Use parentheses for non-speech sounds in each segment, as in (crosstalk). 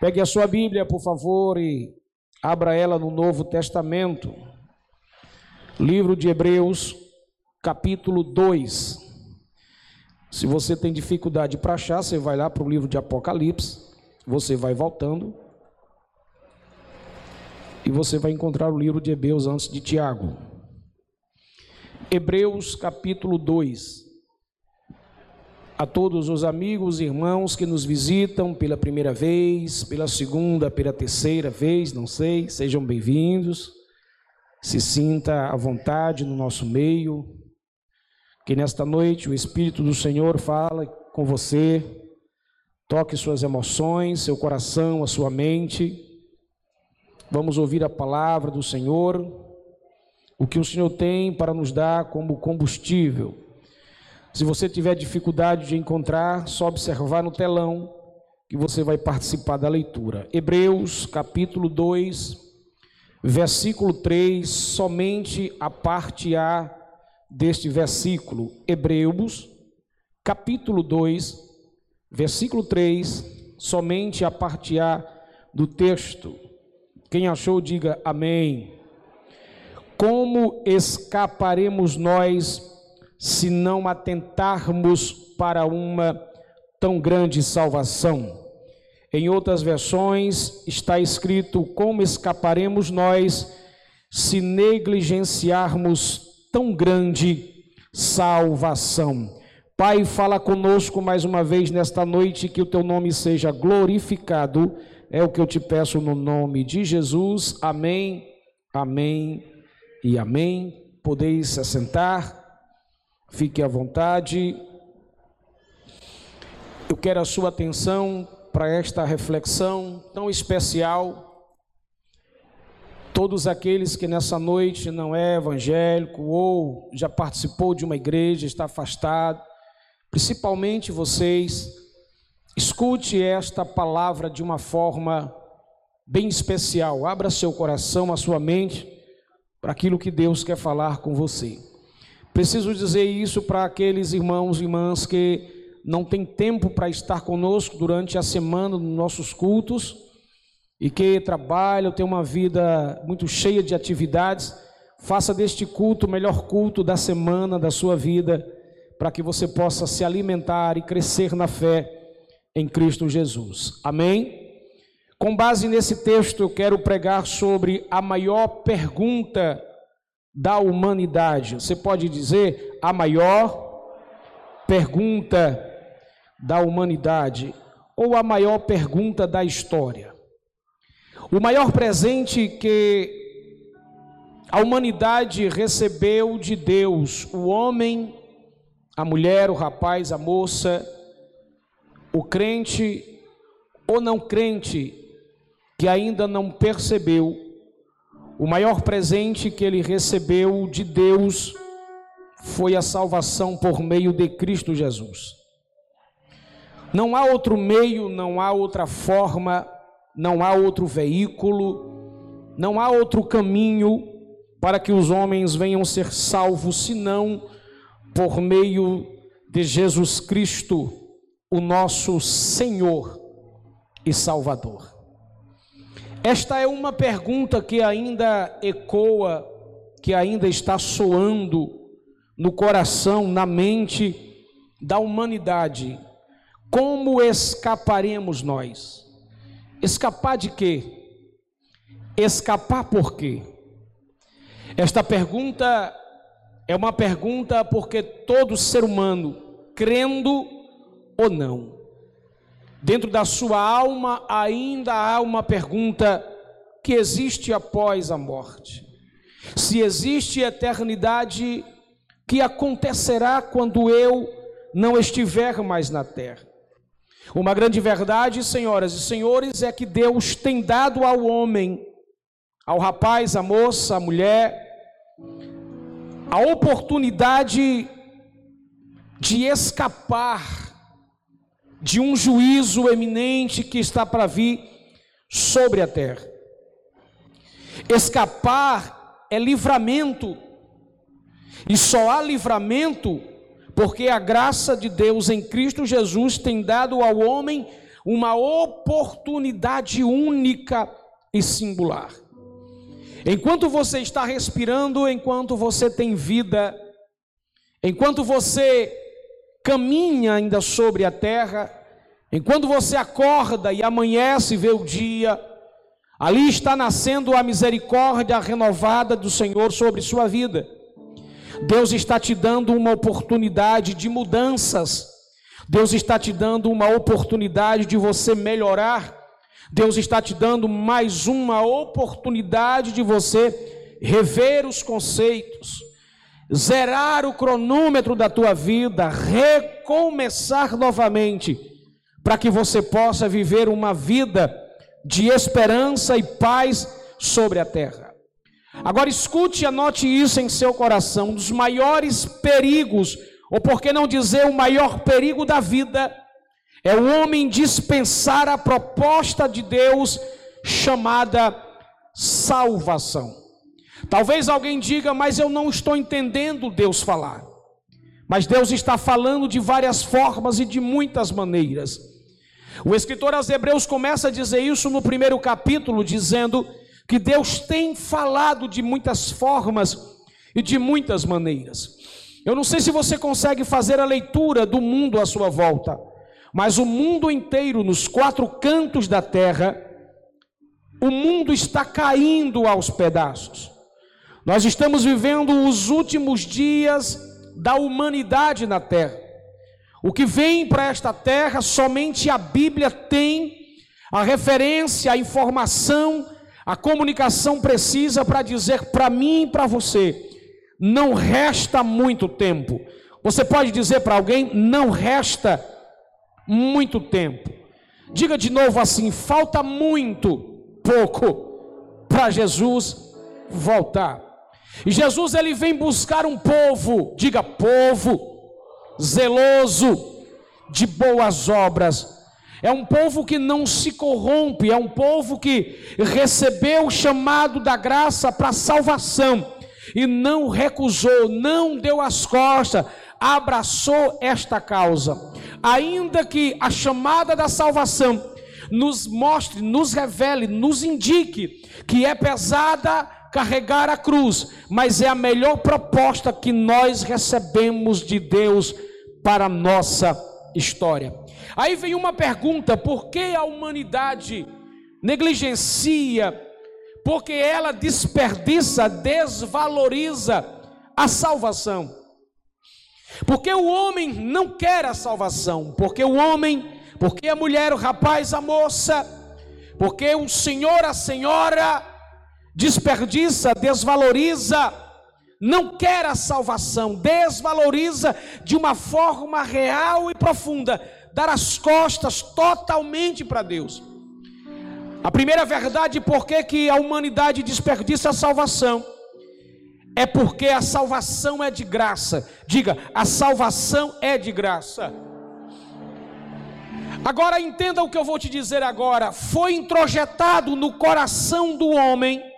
Pegue a sua Bíblia, por favor, e abra ela no Novo Testamento. Livro de Hebreus, capítulo 2. Se você tem dificuldade para achar, você vai lá para o livro de Apocalipse, você vai voltando e você vai encontrar o livro de Hebreus antes de Tiago. Hebreus capítulo 2. A todos os amigos e irmãos que nos visitam pela primeira vez, pela segunda, pela terceira vez, não sei, sejam bem-vindos. Se sinta à vontade no nosso meio. Que nesta noite o Espírito do Senhor fale com você, toque suas emoções, seu coração, a sua mente. Vamos ouvir a palavra do Senhor, o que o Senhor tem para nos dar como combustível se você tiver dificuldade de encontrar, só observar no telão que você vai participar da leitura. Hebreus, capítulo 2, versículo 3, somente a parte A deste versículo. Hebreus, capítulo 2, versículo 3, somente a parte A do texto. Quem achou, diga amém. Como escaparemos nós se não atentarmos para uma tão grande salvação. Em outras versões está escrito: Como escaparemos nós se negligenciarmos tão grande salvação? Pai, fala conosco mais uma vez nesta noite, que o teu nome seja glorificado. É o que eu te peço no nome de Jesus. Amém, amém e amém. Podeis se assentar. Fique à vontade. Eu quero a sua atenção para esta reflexão tão especial. Todos aqueles que nessa noite não é evangélico ou já participou de uma igreja, está afastado, principalmente vocês, escute esta palavra de uma forma bem especial. Abra seu coração, a sua mente para aquilo que Deus quer falar com você. Preciso dizer isso para aqueles irmãos e irmãs que não têm tempo para estar conosco durante a semana nos nossos cultos e que trabalham, têm uma vida muito cheia de atividades. Faça deste culto o melhor culto da semana da sua vida, para que você possa se alimentar e crescer na fé em Cristo Jesus. Amém? Com base nesse texto, eu quero pregar sobre a maior pergunta da humanidade. Você pode dizer a maior pergunta da humanidade ou a maior pergunta da história. O maior presente que a humanidade recebeu de Deus, o homem, a mulher, o rapaz, a moça, o crente ou não crente que ainda não percebeu o maior presente que ele recebeu de Deus foi a salvação por meio de Cristo Jesus. Não há outro meio, não há outra forma, não há outro veículo, não há outro caminho para que os homens venham ser salvos senão por meio de Jesus Cristo, o nosso Senhor e Salvador. Esta é uma pergunta que ainda ecoa, que ainda está soando no coração, na mente da humanidade. Como escaparemos nós? Escapar de quê? Escapar por quê? Esta pergunta é uma pergunta porque todo ser humano, crendo ou não, Dentro da sua alma ainda há uma pergunta que existe após a morte. Se existe eternidade, que acontecerá quando eu não estiver mais na terra? Uma grande verdade, senhoras e senhores, é que Deus tem dado ao homem, ao rapaz, à moça, à mulher, a oportunidade de escapar de um juízo eminente que está para vir sobre a terra. Escapar é livramento, e só há livramento porque a graça de Deus em Cristo Jesus tem dado ao homem uma oportunidade única e singular. Enquanto você está respirando, enquanto você tem vida, enquanto você caminha ainda sobre a terra, enquanto você acorda e amanhece e vê o dia, ali está nascendo a misericórdia renovada do Senhor sobre sua vida. Deus está te dando uma oportunidade de mudanças. Deus está te dando uma oportunidade de você melhorar. Deus está te dando mais uma oportunidade de você rever os conceitos, zerar o cronômetro da tua vida, recomeçar novamente, para que você possa viver uma vida de esperança e paz sobre a terra. Agora escute e anote isso em seu coração: um dos maiores perigos, ou por que não dizer o maior perigo da vida, é o homem dispensar a proposta de Deus chamada salvação. Talvez alguém diga, mas eu não estou entendendo Deus falar. Mas Deus está falando de várias formas e de muitas maneiras. O escritor aos Hebreus começa a dizer isso no primeiro capítulo, dizendo que Deus tem falado de muitas formas e de muitas maneiras. Eu não sei se você consegue fazer a leitura do mundo à sua volta, mas o mundo inteiro, nos quatro cantos da terra, o mundo está caindo aos pedaços. Nós estamos vivendo os últimos dias da humanidade na terra. O que vem para esta terra, somente a Bíblia tem a referência, a informação a comunicação precisa para dizer para mim e para você: não resta muito tempo. Você pode dizer para alguém: não resta muito tempo. Diga de novo assim: falta muito pouco para Jesus voltar. E Jesus ele vem buscar um povo, diga povo, zeloso de boas obras é um povo que não se corrompe, é um povo que recebeu o chamado da graça para salvação e não recusou, não deu as costas, abraçou esta causa. Ainda que a chamada da salvação nos mostre, nos revele, nos indique que é pesada carregar a cruz, mas é a melhor proposta que nós recebemos de Deus para a nossa história. Aí vem uma pergunta: por que a humanidade negligencia, porque ela desperdiça, desvaloriza a salvação? Porque o homem não quer a salvação, porque o homem, porque a mulher, o rapaz, a moça, porque o senhor, a senhora desperdiça, desvaloriza, não quer a salvação, desvaloriza de uma forma real e profunda dar as costas totalmente para Deus. A primeira verdade por que, que a humanidade desperdiça a salvação é porque a salvação é de graça. Diga, a salvação é de graça. Agora entenda o que eu vou te dizer agora. Foi introjetado no coração do homem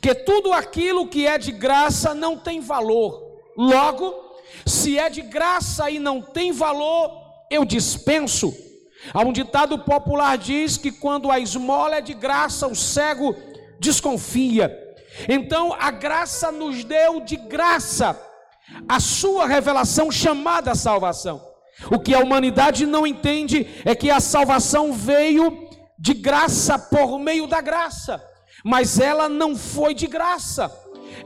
que tudo aquilo que é de graça não tem valor. Logo, se é de graça e não tem valor, eu dispenso. Há um ditado popular diz que quando a esmola é de graça, o cego desconfia. Então a graça nos deu de graça a sua revelação chamada salvação. O que a humanidade não entende é que a salvação veio de graça por meio da graça, mas ela não foi de graça.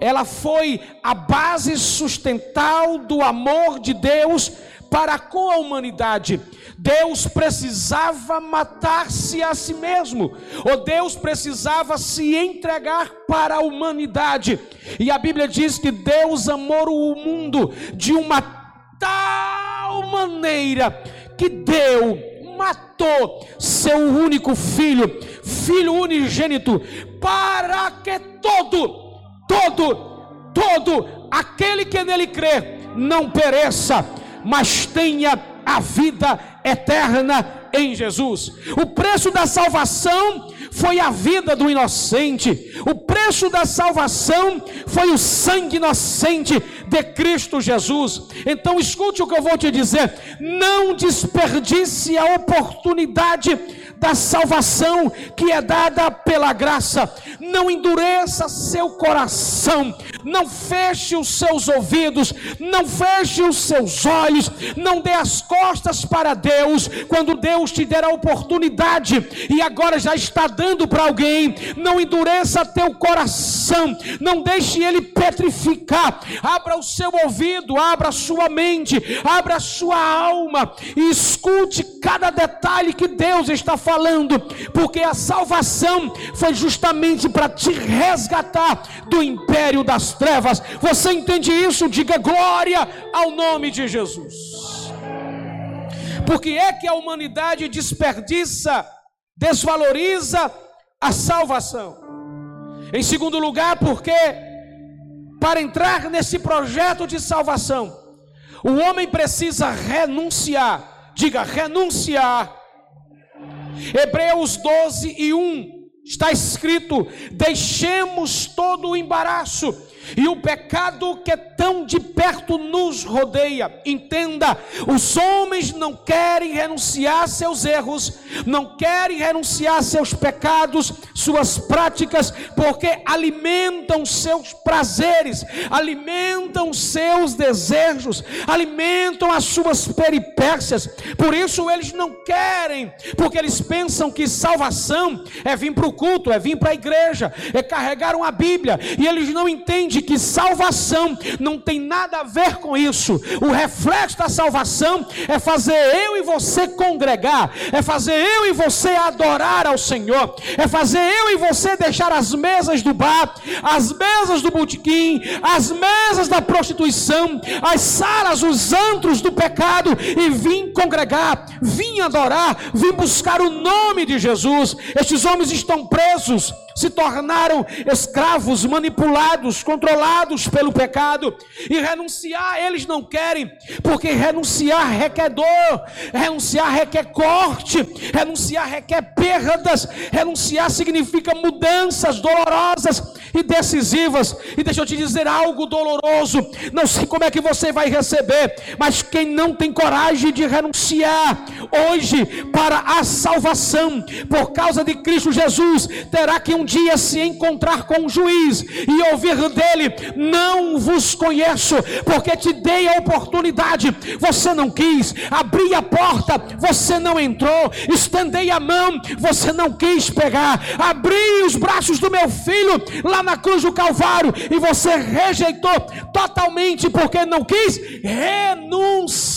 Ela foi a base sustental do amor de Deus para com a humanidade. Deus precisava matar-se a si mesmo, ou Deus precisava se entregar para a humanidade. E a Bíblia diz que Deus amou o mundo de uma tal maneira que deu, matou seu único filho, filho unigênito, para que todo, todo, todo aquele que nele crê não pereça mas tenha a vida eterna em Jesus. O preço da salvação foi a vida do inocente, o preço da salvação foi o sangue inocente de Cristo Jesus. Então escute o que eu vou te dizer: não desperdice a oportunidade da salvação que é dada pela graça. Não endureça seu coração, não feche os seus ouvidos, não feche os seus olhos, não dê as costas para Deus quando Deus te der a oportunidade e agora já está dando para alguém. Não endureça teu coração, não deixe ele petrificar. Abra o seu ouvido, abra a sua mente, abra a sua alma e escute cada detalhe que Deus está falando, porque a salvação foi justamente para te resgatar do império das trevas. Você entende isso? Diga glória ao nome de Jesus. Porque é que a humanidade desperdiça, desvaloriza a salvação? Em segundo lugar, porque para entrar nesse projeto de salvação, o homem precisa renunciar. Diga renunciar Hebreus 12 e 1 está escrito: deixemos todo o embaraço e o pecado que tão de perto nos rodeia. Entenda, os homens não querem renunciar seus erros, não querem renunciar seus pecados, suas práticas, porque alimentam seus prazeres, alimentam seus desejos, alimentam as suas peripécias. Por isso eles não querem, porque eles pensam que salvação é vir para o culto, é vir para a igreja, é carregar uma Bíblia, e eles não entendem entende que salvação não tem nada a ver com isso. O reflexo da salvação é fazer eu e você congregar, é fazer eu e você adorar ao Senhor, é fazer eu e você deixar as mesas do bar, as mesas do botequim, as mesas da prostituição, as salas, os antros do pecado e vir congregar, vir adorar, vir buscar o nome de Jesus. Estes homens estão presos se tornaram escravos, manipulados, controlados pelo pecado, e renunciar eles não querem, porque renunciar requer dor, renunciar requer corte, renunciar requer perdas, renunciar significa mudanças dolorosas e decisivas. E deixa eu te dizer algo doloroso, não sei como é que você vai receber, mas quem não tem coragem de renunciar hoje para a salvação por causa de Cristo Jesus, terá que um dia se encontrar com o juiz e ouvir dele: Não vos conheço, porque te dei a oportunidade, você não quis, abri a porta, você não entrou, estendei a mão, você não quis pegar, abri os braços do meu filho lá na cruz do Calvário e você rejeitou totalmente porque não quis renunciar.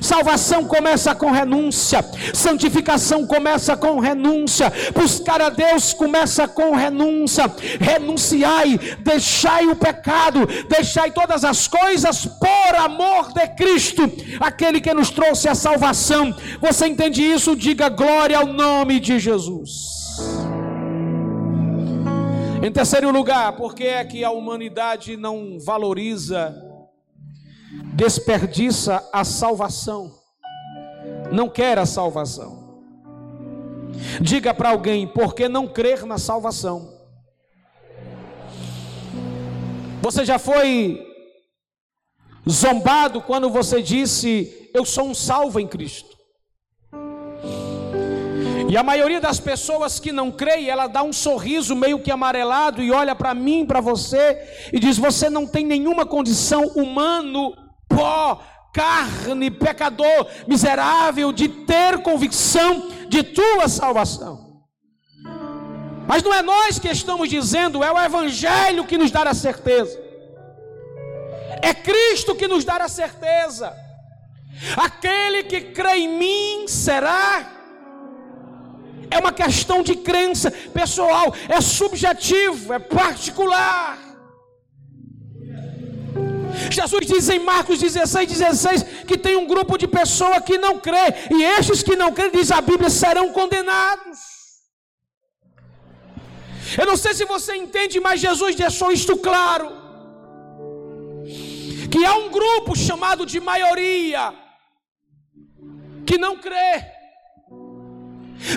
Salvação começa com renúncia, santificação começa com renúncia, buscar a Deus começa com renúncia. Renunciai, deixai o pecado, deixai todas as coisas por amor de Cristo, aquele que nos trouxe a salvação. Você entende isso? Diga glória ao nome de Jesus. Em terceiro lugar, por que é que a humanidade não valoriza, desperdiça a salvação? Não quer a salvação. Diga para alguém, por que não crer na salvação? Você já foi zombado quando você disse, eu sou um salvo em Cristo? E a maioria das pessoas que não creem, ela dá um sorriso meio que amarelado e olha para mim, para você, e diz: Você não tem nenhuma condição humano, pó, carne, pecador, miserável, de ter convicção de tua salvação. Mas não é nós que estamos dizendo, é o Evangelho que nos dá a certeza. É Cristo que nos dá a certeza. Aquele que crê em mim será. É uma questão de crença pessoal, é subjetivo, é particular. Jesus diz em Marcos 16, 16 que tem um grupo de pessoas que não crê, e estes que não creem, diz a Bíblia, serão condenados. Eu não sei se você entende, mas Jesus deixou isto claro: que há um grupo chamado de maioria que não crê.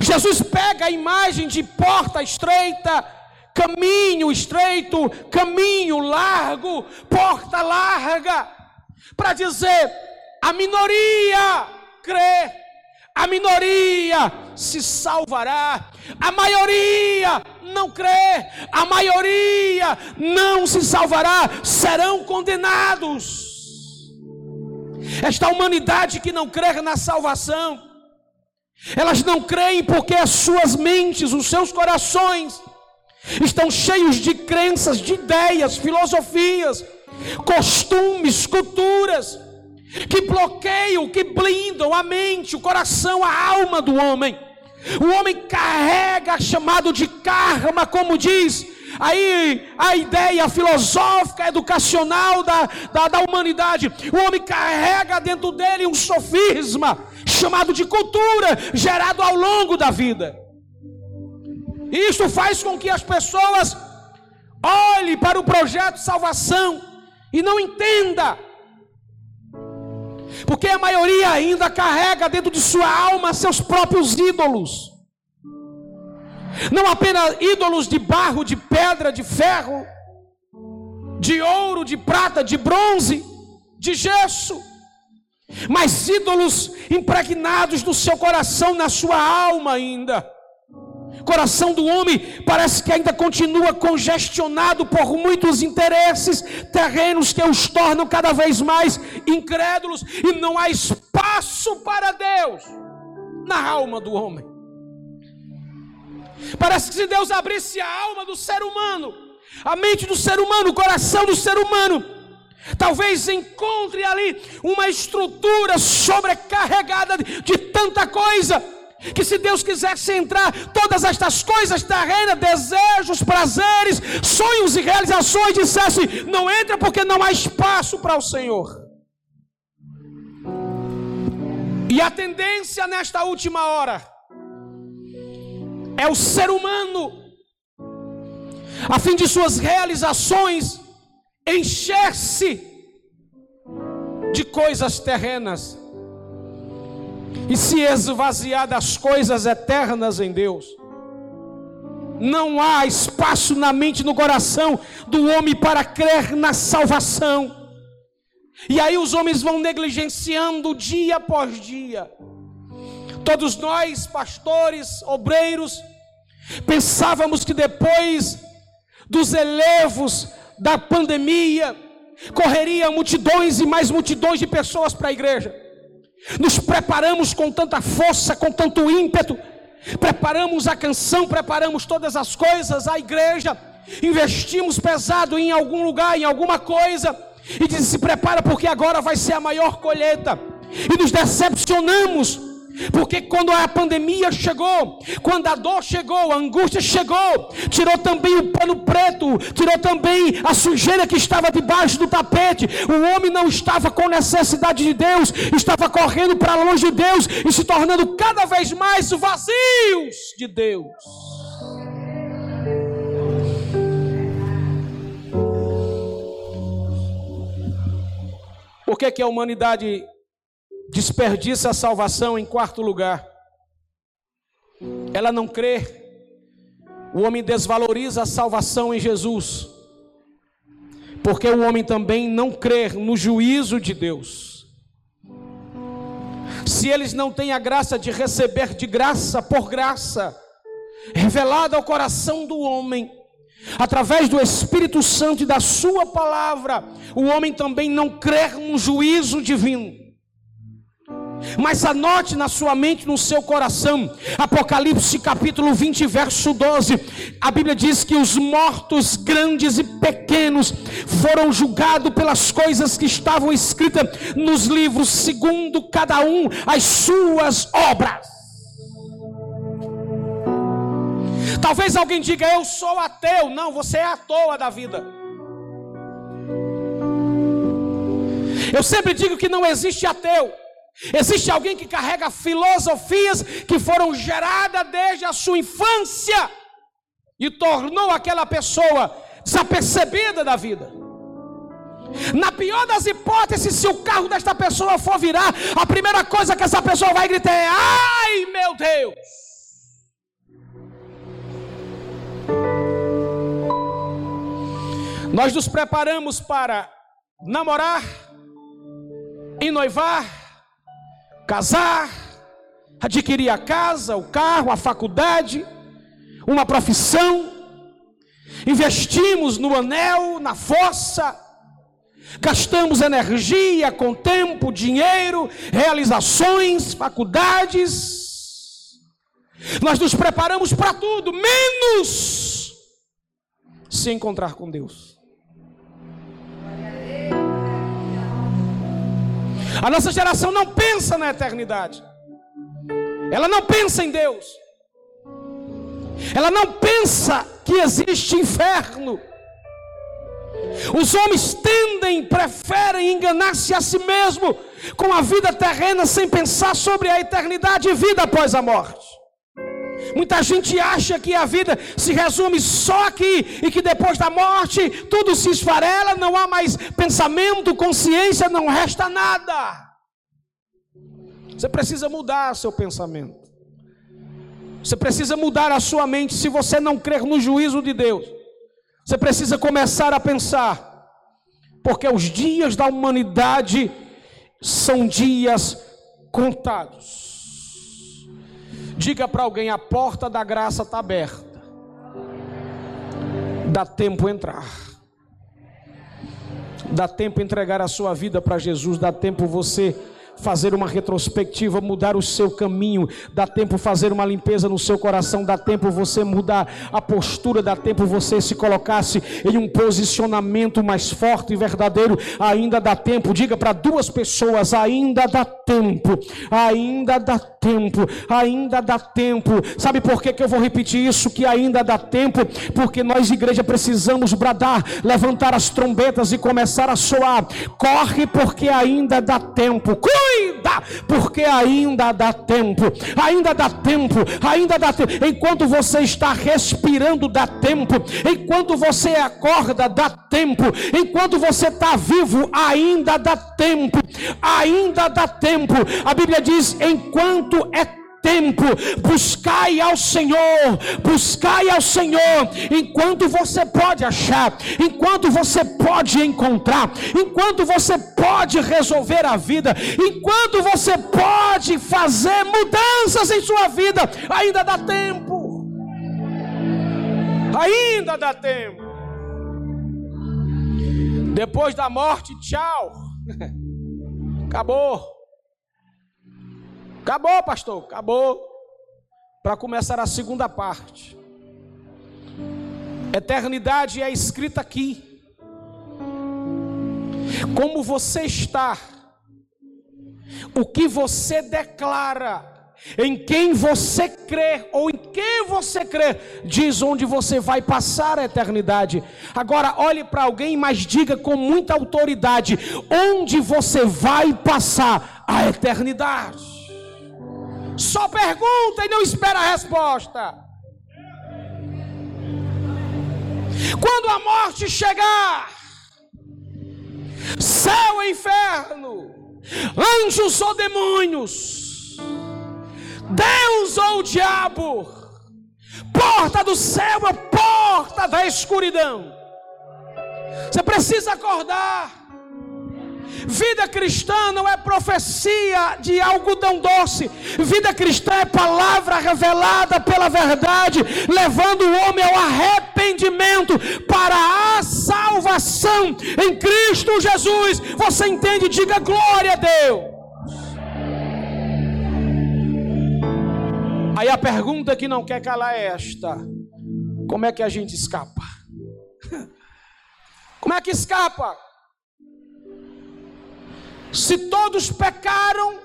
Jesus pega a imagem de porta estreita, caminho estreito, caminho largo, porta larga, para dizer: a minoria crê, a minoria se salvará, a maioria não crê, a maioria não se salvará, serão condenados. Esta humanidade que não crê na salvação, elas não creem porque as suas mentes, os seus corações, estão cheios de crenças, de ideias, filosofias, costumes, culturas, que bloqueiam, que blindam a mente, o coração, a alma do homem. O homem carrega chamado de karma, como diz aí a ideia filosófica, educacional da, da, da humanidade. O homem carrega dentro dele um sofisma chamado de cultura, gerado ao longo da vida. Isso faz com que as pessoas olhem para o projeto salvação e não entenda. Porque a maioria ainda carrega dentro de sua alma seus próprios ídolos. Não apenas ídolos de barro, de pedra, de ferro, de ouro, de prata, de bronze, de gesso, mas ídolos impregnados no seu coração, na sua alma ainda. Coração do homem parece que ainda continua congestionado por muitos interesses terrenos que os tornam cada vez mais incrédulos e não há espaço para Deus na alma do homem. Parece que se Deus abrisse a alma do ser humano, a mente do ser humano, o coração do ser humano, talvez encontre ali uma estrutura sobrecarregada de, de tanta coisa. Que se Deus quisesse entrar, todas estas coisas terrenas, desejos, prazeres, sonhos e realizações, dissesse: não entra porque não há espaço para o Senhor. E a tendência nesta última hora é o ser humano, a fim de suas realizações, encher-se de coisas terrenas e se esvaziar das coisas eternas em Deus. Não há espaço na mente, no coração do homem para crer na salvação. E aí os homens vão negligenciando dia após dia. Todos nós, pastores, obreiros, pensávamos que depois dos elevos da pandemia, correria multidões e mais multidões de pessoas para a igreja. Nos preparamos com tanta força, com tanto ímpeto, preparamos a canção, preparamos todas as coisas, a igreja, investimos pesado em algum lugar, em alguma coisa, e diz: se prepara porque agora vai ser a maior colheita, e nos decepcionamos porque quando a pandemia chegou, quando a dor chegou, a angústia chegou, tirou também o pano preto, tirou também a sujeira que estava debaixo do tapete. O homem não estava com necessidade de Deus, estava correndo para longe de Deus e se tornando cada vez mais vazios de Deus. Por que, que a humanidade desperdiça a salvação em quarto lugar. Ela não crê. O homem desvaloriza a salvação em Jesus. Porque o homem também não crê no juízo de Deus. Se eles não têm a graça de receber de graça por graça, revelada ao coração do homem, através do Espírito Santo e da Sua palavra, o homem também não crê no juízo divino. Mas anote na sua mente, no seu coração, Apocalipse capítulo 20, verso 12. A Bíblia diz que os mortos, grandes e pequenos, foram julgados pelas coisas que estavam escritas nos livros, segundo cada um as suas obras. Talvez alguém diga, eu sou ateu. Não, você é à toa da vida. Eu sempre digo que não existe ateu. Existe alguém que carrega filosofias que foram geradas desde a sua infância e tornou aquela pessoa desapercebida da vida. Na pior das hipóteses, se o carro desta pessoa for virar, a primeira coisa que essa pessoa vai gritar é: Ai meu Deus! Nós nos preparamos para namorar, e noivar, casar, adquirir a casa, o carro, a faculdade, uma profissão, investimos no anel, na fossa, gastamos energia com tempo, dinheiro, realizações, faculdades, nós nos preparamos para tudo, menos se encontrar com Deus. A nossa geração não pensa na eternidade. Ela não pensa em Deus. Ela não pensa que existe inferno. Os homens tendem, preferem enganar-se a si mesmo com a vida terrena sem pensar sobre a eternidade e vida após a morte. Muita gente acha que a vida se resume só aqui e que depois da morte tudo se esfarela, não há mais pensamento, consciência, não resta nada. Você precisa mudar seu pensamento. Você precisa mudar a sua mente se você não crer no juízo de Deus. Você precisa começar a pensar, porque os dias da humanidade são dias contados. Diga para alguém: a porta da graça está aberta. Dá tempo entrar. Dá tempo entregar a sua vida para Jesus. Dá tempo você fazer uma retrospectiva, mudar o seu caminho, dá tempo fazer uma limpeza no seu coração, dá tempo você mudar a postura, dá tempo você se colocasse em um posicionamento mais forte e verdadeiro, ainda dá tempo. Diga para duas pessoas, ainda dá tempo. Ainda dá tempo. Ainda dá tempo. Sabe por que, que eu vou repetir isso que ainda dá tempo? Porque nós igreja precisamos bradar, levantar as trombetas e começar a soar. Corre porque ainda dá tempo. Cuida, porque ainda dá tempo, ainda dá tempo, ainda dá tempo. Enquanto você está respirando, dá tempo. Enquanto você acorda, dá tempo. Enquanto você está vivo, ainda dá tempo. Ainda dá tempo. A Bíblia diz: enquanto é tempo, buscai ao Senhor, buscai ao Senhor, enquanto você pode achar, enquanto você pode encontrar, enquanto você pode resolver a vida, enquanto você pode fazer mudanças em sua vida, ainda dá tempo, ainda dá tempo. Depois da morte, tchau, (laughs) acabou. Acabou, pastor, acabou. Para começar a segunda parte. Eternidade é escrita aqui. Como você está, o que você declara, em quem você crê ou em quem você crê, diz onde você vai passar a eternidade. Agora olhe para alguém, mas diga com muita autoridade: onde você vai passar a eternidade. Só pergunta e não espera a resposta. Quando a morte chegar, céu e inferno, anjos ou demônios, Deus ou diabo, porta do céu é porta da escuridão. Você precisa acordar. Vida cristã não é profecia de algodão doce. Vida cristã é palavra revelada pela verdade, levando o homem ao arrependimento para a salvação em Cristo Jesus. Você entende? Diga glória a Deus. Aí a pergunta que não quer calar é esta: como é que a gente escapa? (laughs) Como é que escapa? Se todos pecaram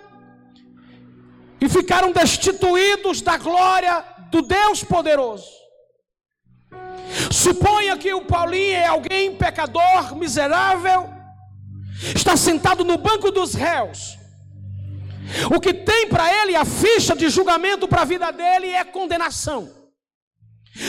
e ficaram destituídos da glória do Deus poderoso. Suponha que o Paulinho é alguém pecador, miserável, está sentado no banco dos réus. O que tem para ele a ficha de julgamento para a vida dele é condenação.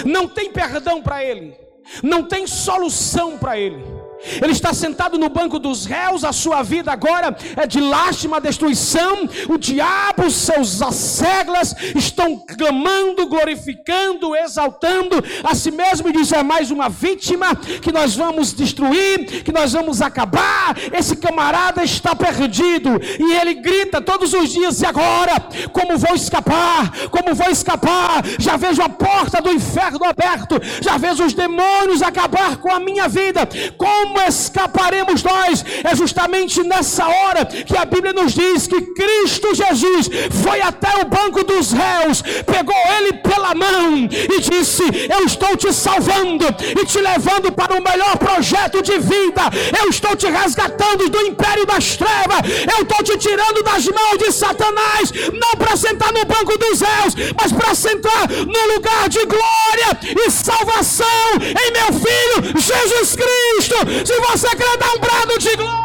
Não tem perdão para ele, não tem solução para ele. Ele está sentado no banco dos réus, a sua vida agora é de lástima, destruição. O diabo, seus asseglas, estão clamando, glorificando, exaltando a si mesmo e diz: é mais uma vítima que nós vamos destruir, que nós vamos acabar. Esse camarada está perdido e ele grita todos os dias: e agora? Como vou escapar? Como vou escapar? Já vejo a porta do inferno aberto, já vejo os demônios acabar com a minha vida. Como como escaparemos nós? É justamente nessa hora que a Bíblia nos diz que Cristo Jesus foi até o banco dos réus, pegou ele pela mão e disse: Eu estou te salvando e te levando para o melhor projeto de vida. Eu estou te resgatando do império das trevas. Eu estou te tirando das mãos de Satanás, não para sentar no banco dos réus, mas para sentar no lugar de glória e salvação em meu filho Jesus Cristo. Se você quer dar um brado de glória,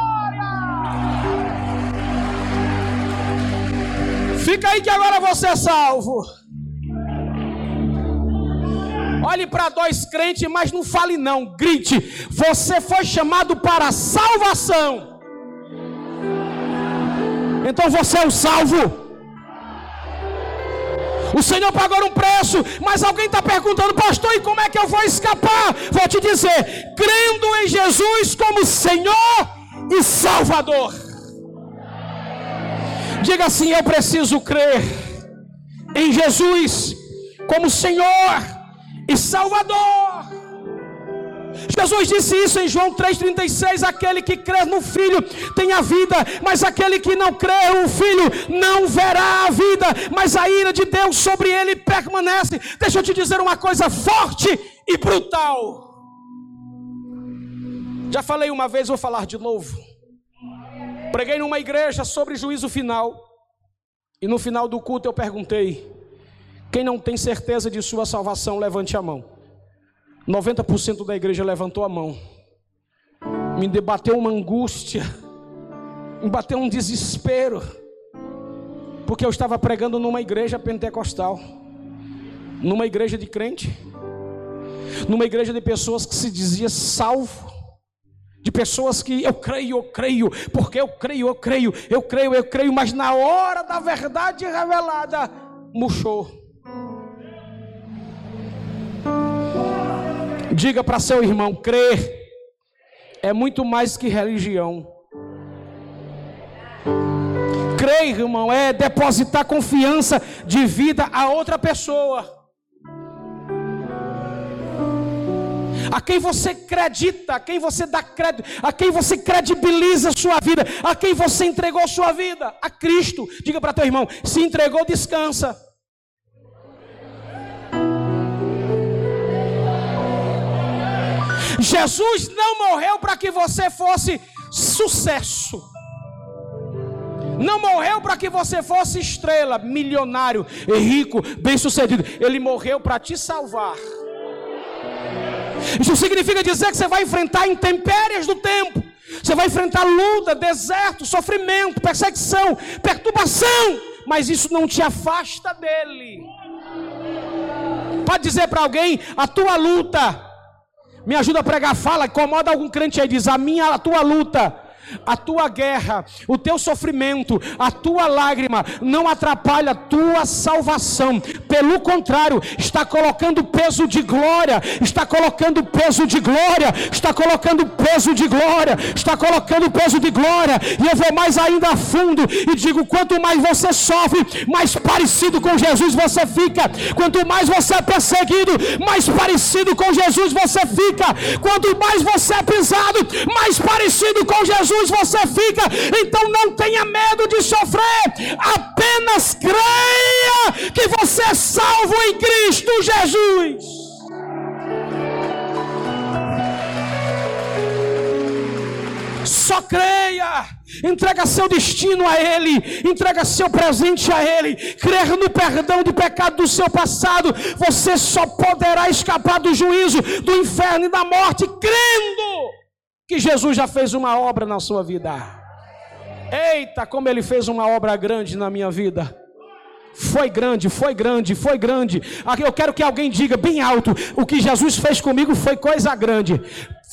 fica aí que agora você é salvo. Olhe para dois crentes, mas não fale não, grite. Você foi chamado para salvação. Então você é o salvo. O Senhor pagou um preço, mas alguém está perguntando, pastor, e como é que eu vou escapar? Vou te dizer: crendo em Jesus como Senhor e Salvador. Diga assim: eu preciso crer em Jesus como Senhor e Salvador. Jesus disse isso em João 3,36: aquele que crê no Filho tem a vida, mas aquele que não crê no Filho não verá a vida, mas a ira de Deus sobre ele permanece. Deixa eu te dizer uma coisa forte e brutal. Já falei uma vez, vou falar de novo. Preguei numa igreja sobre juízo final, e no final do culto eu perguntei: quem não tem certeza de sua salvação, levante a mão. 90% da igreja levantou a mão. Me debateu uma angústia, me bateu um desespero, porque eu estava pregando numa igreja pentecostal, numa igreja de crente, numa igreja de pessoas que se dizia salvo, de pessoas que eu creio, eu creio, porque eu creio, eu creio, eu creio, eu creio, mas na hora da verdade revelada, murchou. Diga para seu irmão: crer é muito mais que religião. Crer, irmão, é depositar confiança de vida a outra pessoa. a quem você acredita, a quem você dá crédito, a quem você credibiliza sua vida, a quem você entregou sua vida, a Cristo. Diga para teu irmão: se entregou, descansa. Jesus não morreu para que você fosse sucesso. Não morreu para que você fosse estrela, milionário, rico, bem-sucedido. Ele morreu para te salvar. Isso significa dizer que você vai enfrentar intempéries do tempo. Você vai enfrentar luta, deserto, sofrimento, perseguição, perturbação, mas isso não te afasta dele. Pode dizer para alguém: a tua luta me ajuda a pregar, fala, incomoda algum crente aí, diz: a minha, a tua luta a tua guerra, o teu sofrimento, a tua lágrima não atrapalha a tua salvação. Pelo contrário, está colocando peso de glória, está colocando peso de glória, está colocando peso de glória, está colocando peso de glória. E eu vou mais ainda a fundo e digo: quanto mais você sofre, mais parecido com Jesus você fica. Quanto mais você é perseguido, mais parecido com Jesus você fica. Quanto mais você é pisado, mais parecido com Jesus Jesus você fica. Então não tenha medo de sofrer, apenas creia que você é salvo em Cristo Jesus. Só creia, entrega seu destino a Ele, entrega seu presente a Ele, crer no perdão do pecado do seu passado. Você só poderá escapar do juízo, do inferno e da morte, crendo que Jesus já fez uma obra na sua vida. Eita, como ele fez uma obra grande na minha vida. Foi grande, foi grande, foi grande. Eu quero que alguém diga bem alto: o que Jesus fez comigo foi coisa grande.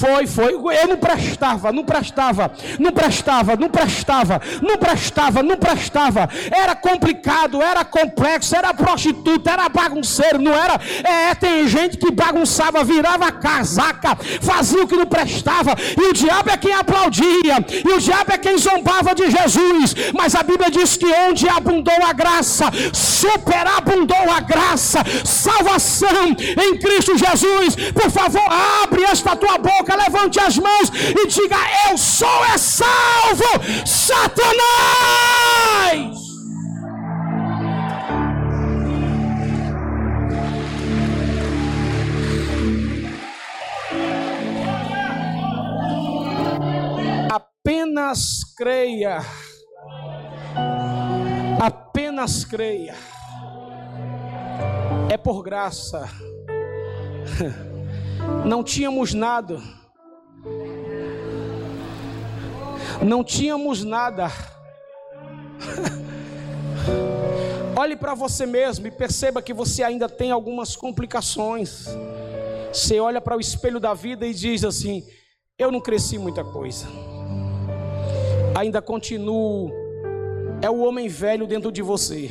Foi, foi. Eu não prestava, não prestava, não prestava, não prestava, não prestava, não prestava. Era complicado, era complexo, era prostituta, era bagunceiro, não era? É, tem gente que bagunçava, virava casaca, fazia o que não prestava, e o diabo é quem aplaudia, e o diabo é quem zombava de Jesus. Mas a Bíblia diz que onde abundou a graça, superabundou a graça, salvação em Cristo Jesus. Por favor, abre esta tua boca boca, levante as mãos e diga: Eu sou é salvo, Satanás. Apenas creia. Apenas creia. É por graça. (laughs) Não tínhamos nada não tínhamos nada. (laughs) Olhe para você mesmo e perceba que você ainda tem algumas complicações. Você olha para o espelho da vida e diz assim: Eu não cresci muita coisa. Ainda continuo. É o homem velho dentro de você.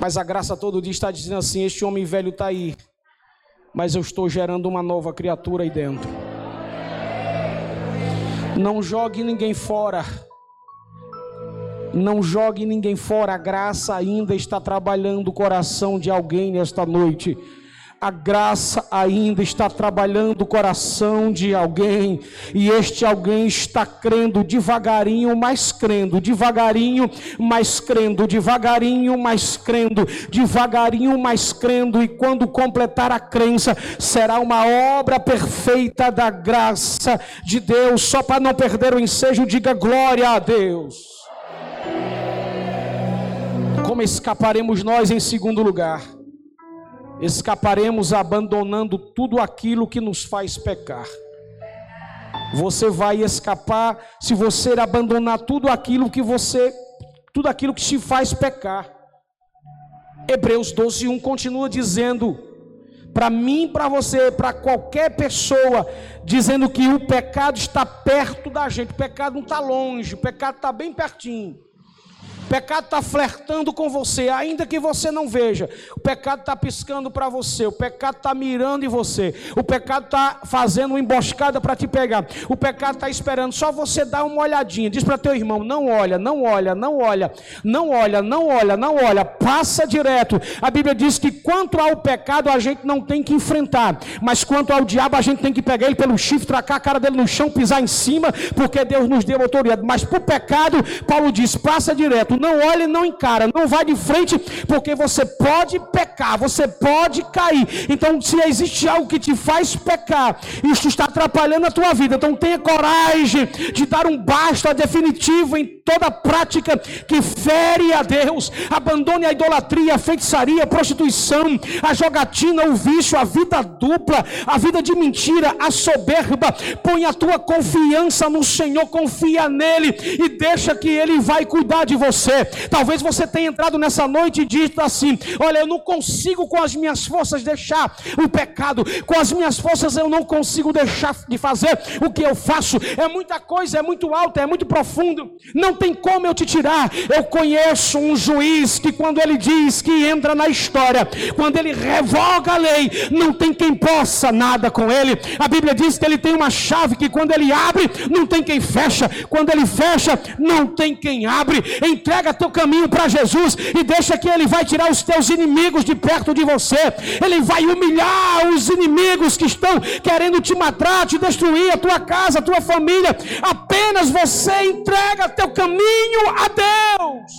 Mas a graça todo dia está dizendo assim: Este homem velho está aí. Mas eu estou gerando uma nova criatura aí dentro. Não jogue ninguém fora. Não jogue ninguém fora. A graça ainda está trabalhando o coração de alguém nesta noite a graça ainda está trabalhando o coração de alguém, e este alguém está crendo devagarinho, mais crendo, devagarinho, mais crendo, devagarinho, mais crendo, devagarinho, mais crendo, e quando completar a crença, será uma obra perfeita da graça de Deus. Só para não perder o ensejo, diga glória a Deus. Como escaparemos nós em segundo lugar? Escaparemos abandonando tudo aquilo que nos faz pecar. Você vai escapar se você abandonar tudo aquilo que você, tudo aquilo que te faz pecar. Hebreus 12, 1 continua dizendo, para mim, para você, para qualquer pessoa, dizendo que o pecado está perto da gente, o pecado não está longe, o pecado está bem pertinho pecado está flertando com você, ainda que você não veja. O pecado está piscando para você, o pecado está mirando em você, o pecado está fazendo uma emboscada para te pegar. O pecado está esperando só você dar uma olhadinha. Diz para teu irmão: não olha, não olha, não olha, não olha, não olha, não olha, passa direto. A Bíblia diz que quanto ao pecado a gente não tem que enfrentar, mas quanto ao diabo a gente tem que pegar ele pelo chifre, tracar a cara dele no chão, pisar em cima, porque Deus nos deu autoridade. Mas para o pecado, Paulo diz: passa direto não olha e não encara, não vai de frente, porque você pode pecar, você pode cair. Então, se existe algo que te faz pecar, isso está atrapalhando a tua vida. Então, tenha coragem de dar um basta definitivo em toda prática que fere a Deus. Abandone a idolatria, a feitiçaria, a prostituição, a jogatina, o vício, a vida dupla, a vida de mentira, a soberba. Põe a tua confiança no Senhor, confia nele e deixa que ele vai cuidar de você você. Talvez você tenha entrado nessa noite e dito assim: Olha, eu não consigo com as minhas forças deixar o pecado, com as minhas forças eu não consigo deixar de fazer o que eu faço. É muita coisa, é muito alto, é muito profundo, não tem como eu te tirar. Eu conheço um juiz que, quando ele diz que entra na história, quando ele revoga a lei, não tem quem possa nada com ele. A Bíblia diz que ele tem uma chave que, quando ele abre, não tem quem fecha, quando ele fecha, não tem quem abre. Entrega entrega teu caminho para Jesus e deixa que Ele vai tirar os teus inimigos de perto de você. Ele vai humilhar os inimigos que estão querendo te matar, te destruir, a tua casa, a tua família. Apenas você entrega teu caminho a Deus.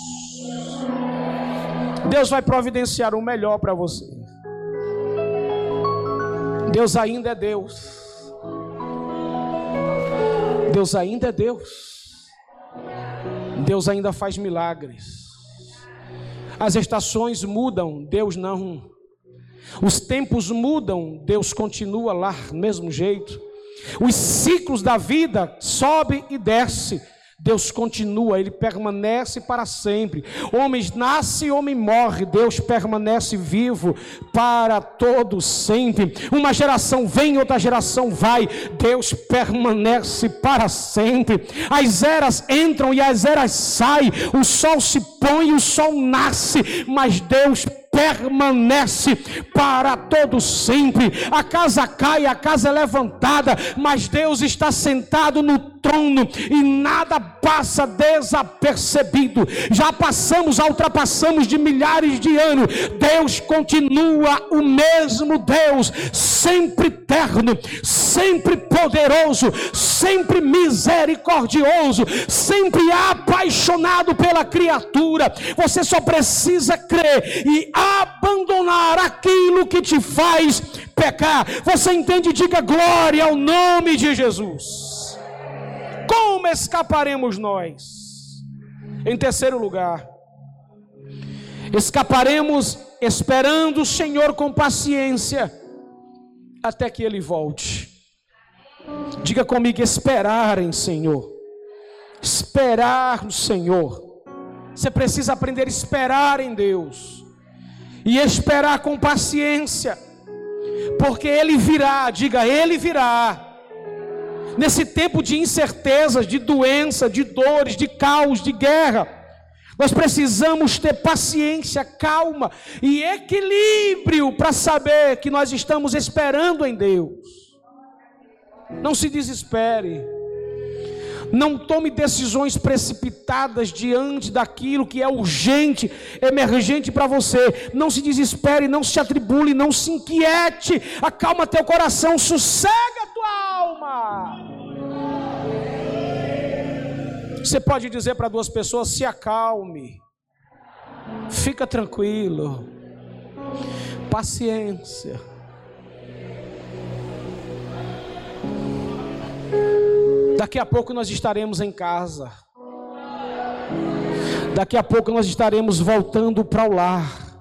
Deus vai providenciar o melhor para você. Deus ainda é Deus. Deus ainda é Deus. Deus ainda faz milagres. As estações mudam, Deus não. Os tempos mudam, Deus continua lá, mesmo jeito. Os ciclos da vida sobe e desce, Deus continua, Ele permanece para sempre. Homens nasce, homem morre, Deus permanece vivo para todos sempre. Uma geração vem, outra geração vai, Deus permanece para sempre. As eras entram e as eras saem, o sol se põe o sol nasce, mas Deus permanece para todo sempre. A casa cai, a casa é levantada, mas Deus está sentado no trono e nada passa desapercebido. Já passamos, ultrapassamos de milhares de anos. Deus continua o mesmo Deus, sempre eterno, sempre poderoso, sempre misericordioso, sempre apaixonado pela criatura. Você só precisa crer e abandonar aquilo que te faz pecar. Você entende? Diga glória ao nome de Jesus. Como escaparemos nós? Em terceiro lugar, escaparemos esperando o Senhor com paciência até que Ele volte. Diga comigo: esperar em Senhor. Esperar no Senhor. Você precisa aprender a esperar em Deus e esperar com paciência, porque Ele virá, diga, Ele virá. Nesse tempo de incertezas, de doença, de dores, de caos, de guerra, nós precisamos ter paciência, calma e equilíbrio para saber que nós estamos esperando em Deus. Não se desespere. Não tome decisões precipitadas diante daquilo que é urgente, emergente para você. Não se desespere, não se atribule, não se inquiete. Acalma teu coração, sossega tua alma. Você pode dizer para duas pessoas: se acalme, fica tranquilo, paciência. Daqui a pouco nós estaremos em casa. Daqui a pouco nós estaremos voltando para o lar.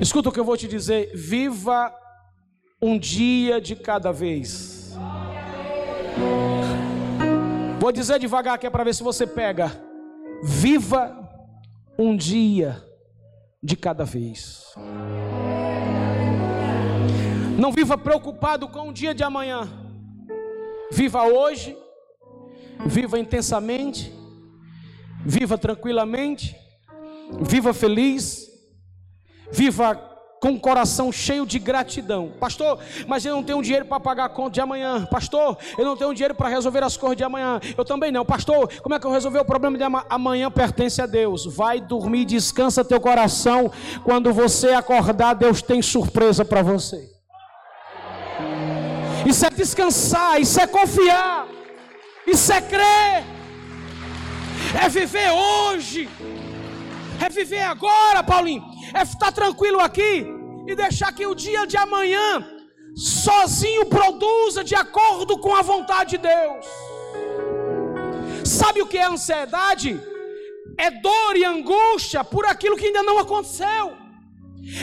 Escuta o que eu vou te dizer. Viva um dia de cada vez. Vou dizer devagar aqui é para ver se você pega. Viva um dia de cada vez. Não viva preocupado com o dia de amanhã. Viva hoje, viva intensamente, viva tranquilamente, viva feliz, viva com o coração cheio de gratidão. Pastor, mas eu não tenho dinheiro para pagar a conta de amanhã. Pastor, eu não tenho dinheiro para resolver as coisas de amanhã. Eu também não. Pastor, como é que eu resolver o problema de amanhã? Amanhã pertence a Deus. Vai dormir, descansa teu coração. Quando você acordar, Deus tem surpresa para você. Isso é descansar, isso é confiar, isso é crer, é viver hoje, é viver agora, Paulinho, é estar tranquilo aqui e deixar que o dia de amanhã sozinho produza de acordo com a vontade de Deus. Sabe o que é ansiedade? É dor e angústia por aquilo que ainda não aconteceu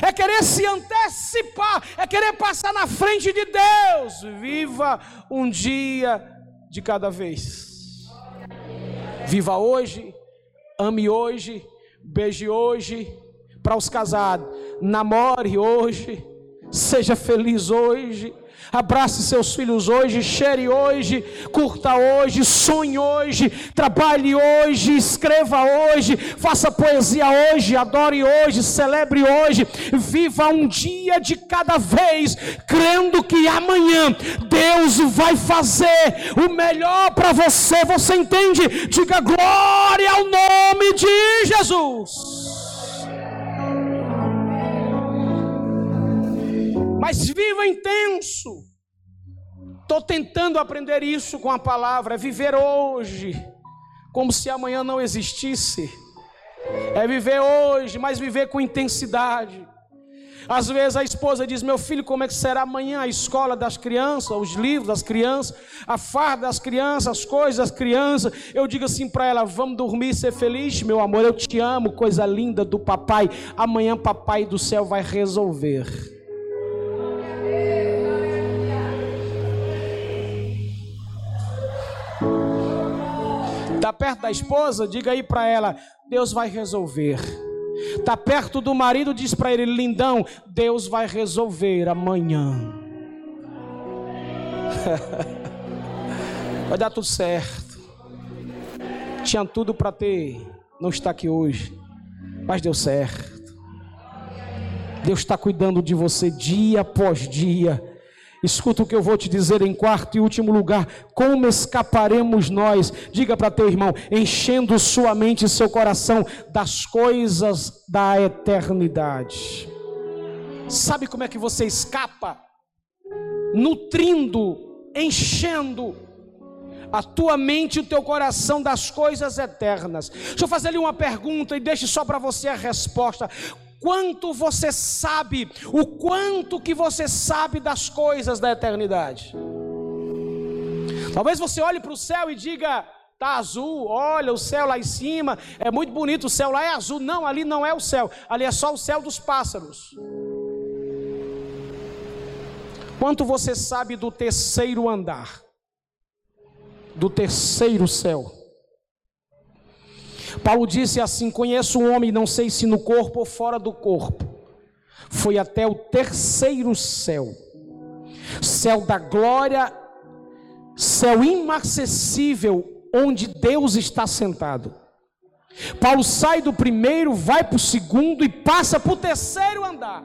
é querer se antecipar, é querer passar na frente de Deus. Viva um dia de cada vez. Viva hoje, ame hoje, beije hoje. Para os casados, namore hoje, seja feliz hoje. Abrace seus filhos hoje, cheire hoje, curta hoje, sonhe hoje, trabalhe hoje, escreva hoje, faça poesia hoje, adore hoje, celebre hoje, viva um dia de cada vez, crendo que amanhã Deus vai fazer o melhor para você. Você entende? Diga glória ao nome de Jesus. Mas viva intenso. Estou tentando aprender isso com a palavra, é viver hoje, como se amanhã não existisse. É viver hoje, mas viver com intensidade. Às vezes a esposa diz: Meu filho, como é que será amanhã a escola das crianças, os livros das crianças, a farda das crianças, as coisas das crianças? Eu digo assim para ela: Vamos dormir, ser feliz, meu amor, eu te amo, coisa linda do papai. Amanhã, papai do céu vai resolver. Está perto da esposa? Diga aí para ela: Deus vai resolver. Está perto do marido? Diz para ele: lindão, Deus vai resolver amanhã. (laughs) vai dar tudo certo. Tinha tudo para ter, não está aqui hoje, mas deu certo. Deus está cuidando de você dia após dia. Escuta o que eu vou te dizer em quarto e último lugar: como escaparemos nós? Diga para teu irmão, enchendo sua mente e seu coração das coisas da eternidade. Sabe como é que você escapa? Nutrindo, enchendo a tua mente e o teu coração das coisas eternas. Deixa eu fazer lhe uma pergunta e deixe só para você a resposta quanto você sabe, o quanto que você sabe das coisas da eternidade. Talvez você olhe para o céu e diga: tá azul, olha o céu lá em cima, é muito bonito, o céu lá é azul. Não, ali não é o céu, ali é só o céu dos pássaros. Quanto você sabe do terceiro andar, do terceiro céu? Paulo disse assim: Conheço um homem, não sei se no corpo ou fora do corpo. Foi até o terceiro céu, céu da glória, céu inacessível, onde Deus está sentado. Paulo sai do primeiro, vai para o segundo e passa para o terceiro andar.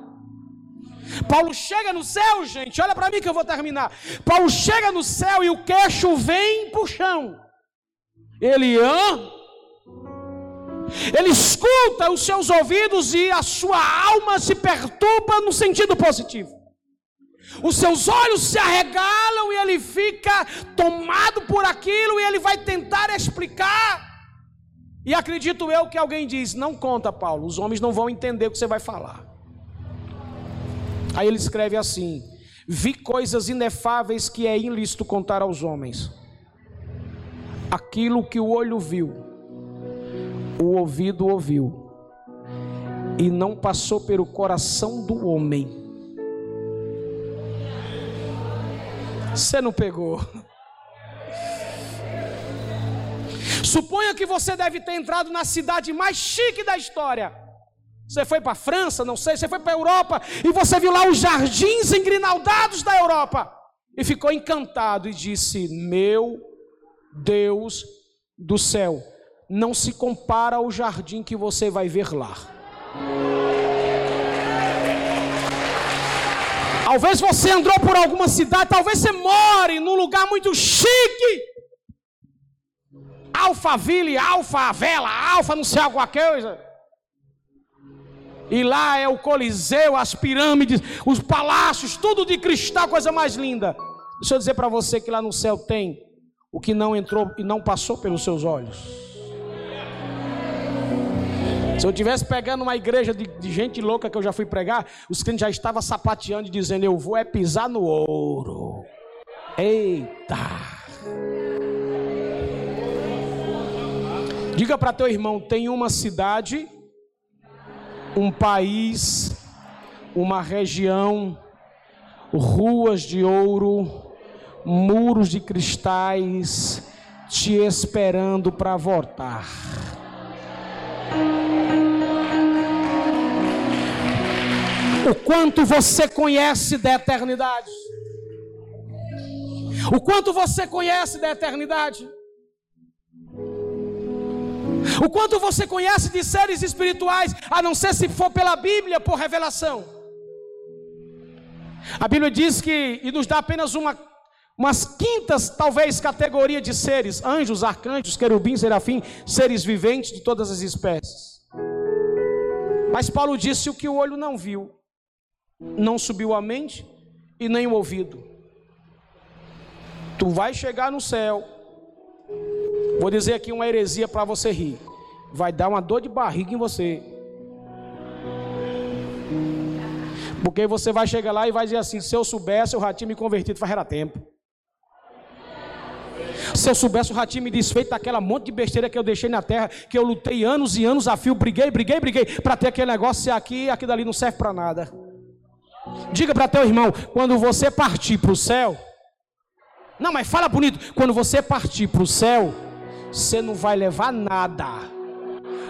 Paulo chega no céu, gente, olha para mim que eu vou terminar. Paulo chega no céu e o queixo vem para o chão. Ele? Ele escuta os seus ouvidos e a sua alma se perturba no sentido positivo. Os seus olhos se arregalam e ele fica tomado por aquilo e ele vai tentar explicar. E acredito eu que alguém diz: Não conta, Paulo, os homens não vão entender o que você vai falar. Aí ele escreve assim: Vi coisas inefáveis que é ilícito contar aos homens. Aquilo que o olho viu o ouvido ouviu e não passou pelo coração do homem. Você não pegou. Suponha que você deve ter entrado na cidade mais chique da história. Você foi para a França, não sei, você foi para a Europa e você viu lá os jardins engrinaldados da Europa e ficou encantado e disse: Meu Deus do céu, não se compara ao jardim que você vai ver lá. Talvez você andou por alguma cidade, talvez você more num lugar muito chique. Alphaville, Alfa Vela, Alfa não sei alguma coisa. E lá é o Coliseu, as pirâmides, os palácios, tudo de cristal, coisa mais linda. Deixa eu dizer para você que lá no céu tem o que não entrou e não passou pelos seus olhos. Se eu tivesse pegando uma igreja de, de, gente louca que eu já fui pregar, os crentes já estavam sapateando e dizendo: Eu vou é pisar no ouro. Eita! Diga para teu irmão: tem uma cidade, um país, uma região, ruas de ouro, muros de cristais, te esperando para voltar. O quanto você conhece da eternidade. O quanto você conhece da eternidade. O quanto você conhece de seres espirituais, a não ser se for pela Bíblia, por revelação. A Bíblia diz que, e nos dá apenas uma, umas quintas, talvez, categoria de seres: anjos, arcanjos, querubins, serafim, seres viventes de todas as espécies. Mas Paulo disse: o que o olho não viu, não subiu a mente e nem o ouvido. Tu vai chegar no céu. Vou dizer aqui uma heresia para você rir. Vai dar uma dor de barriga em você. Porque você vai chegar lá e vai dizer assim: se eu soubesse, já tinha me convertido faz tempo. Se eu soubesse, o ratinho me desfeito daquela monte de besteira que eu deixei na terra, que eu lutei anos e anos a fio, briguei, briguei, briguei, para ter aquele negócio, se aqui, aquilo ali não serve para nada. Diga para teu irmão, quando você partir para o céu, não, mas fala bonito, quando você partir para o céu, você não vai levar nada.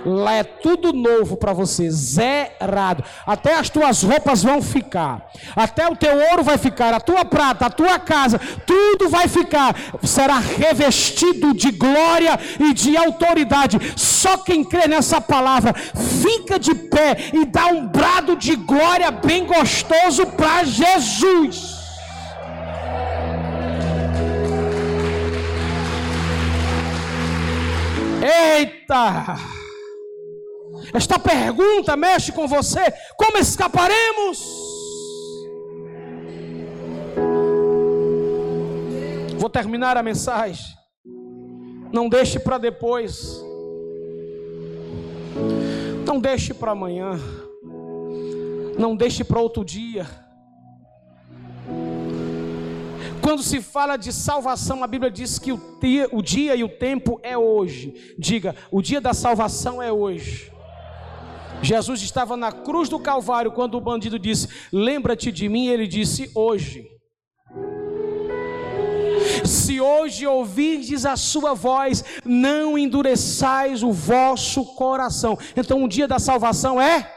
Lá é tudo novo para você, zerado. Até as tuas roupas vão ficar, até o teu ouro vai ficar, a tua prata, a tua casa, tudo vai ficar. Será revestido de glória e de autoridade. Só quem crê nessa palavra fica de pé e dá um brado de glória bem gostoso para Jesus. Eita! Esta pergunta mexe com você: como escaparemos? Vou terminar a mensagem. Não deixe para depois. Não deixe para amanhã. Não deixe para outro dia. Quando se fala de salvação, a Bíblia diz que o dia, o dia e o tempo é hoje. Diga, o dia da salvação é hoje. Jesus estava na cruz do Calvário quando o bandido disse: Lembra-te de mim. Ele disse: Hoje. Se hoje ouvirdes a sua voz, não endureçais o vosso coração. Então, o dia da salvação é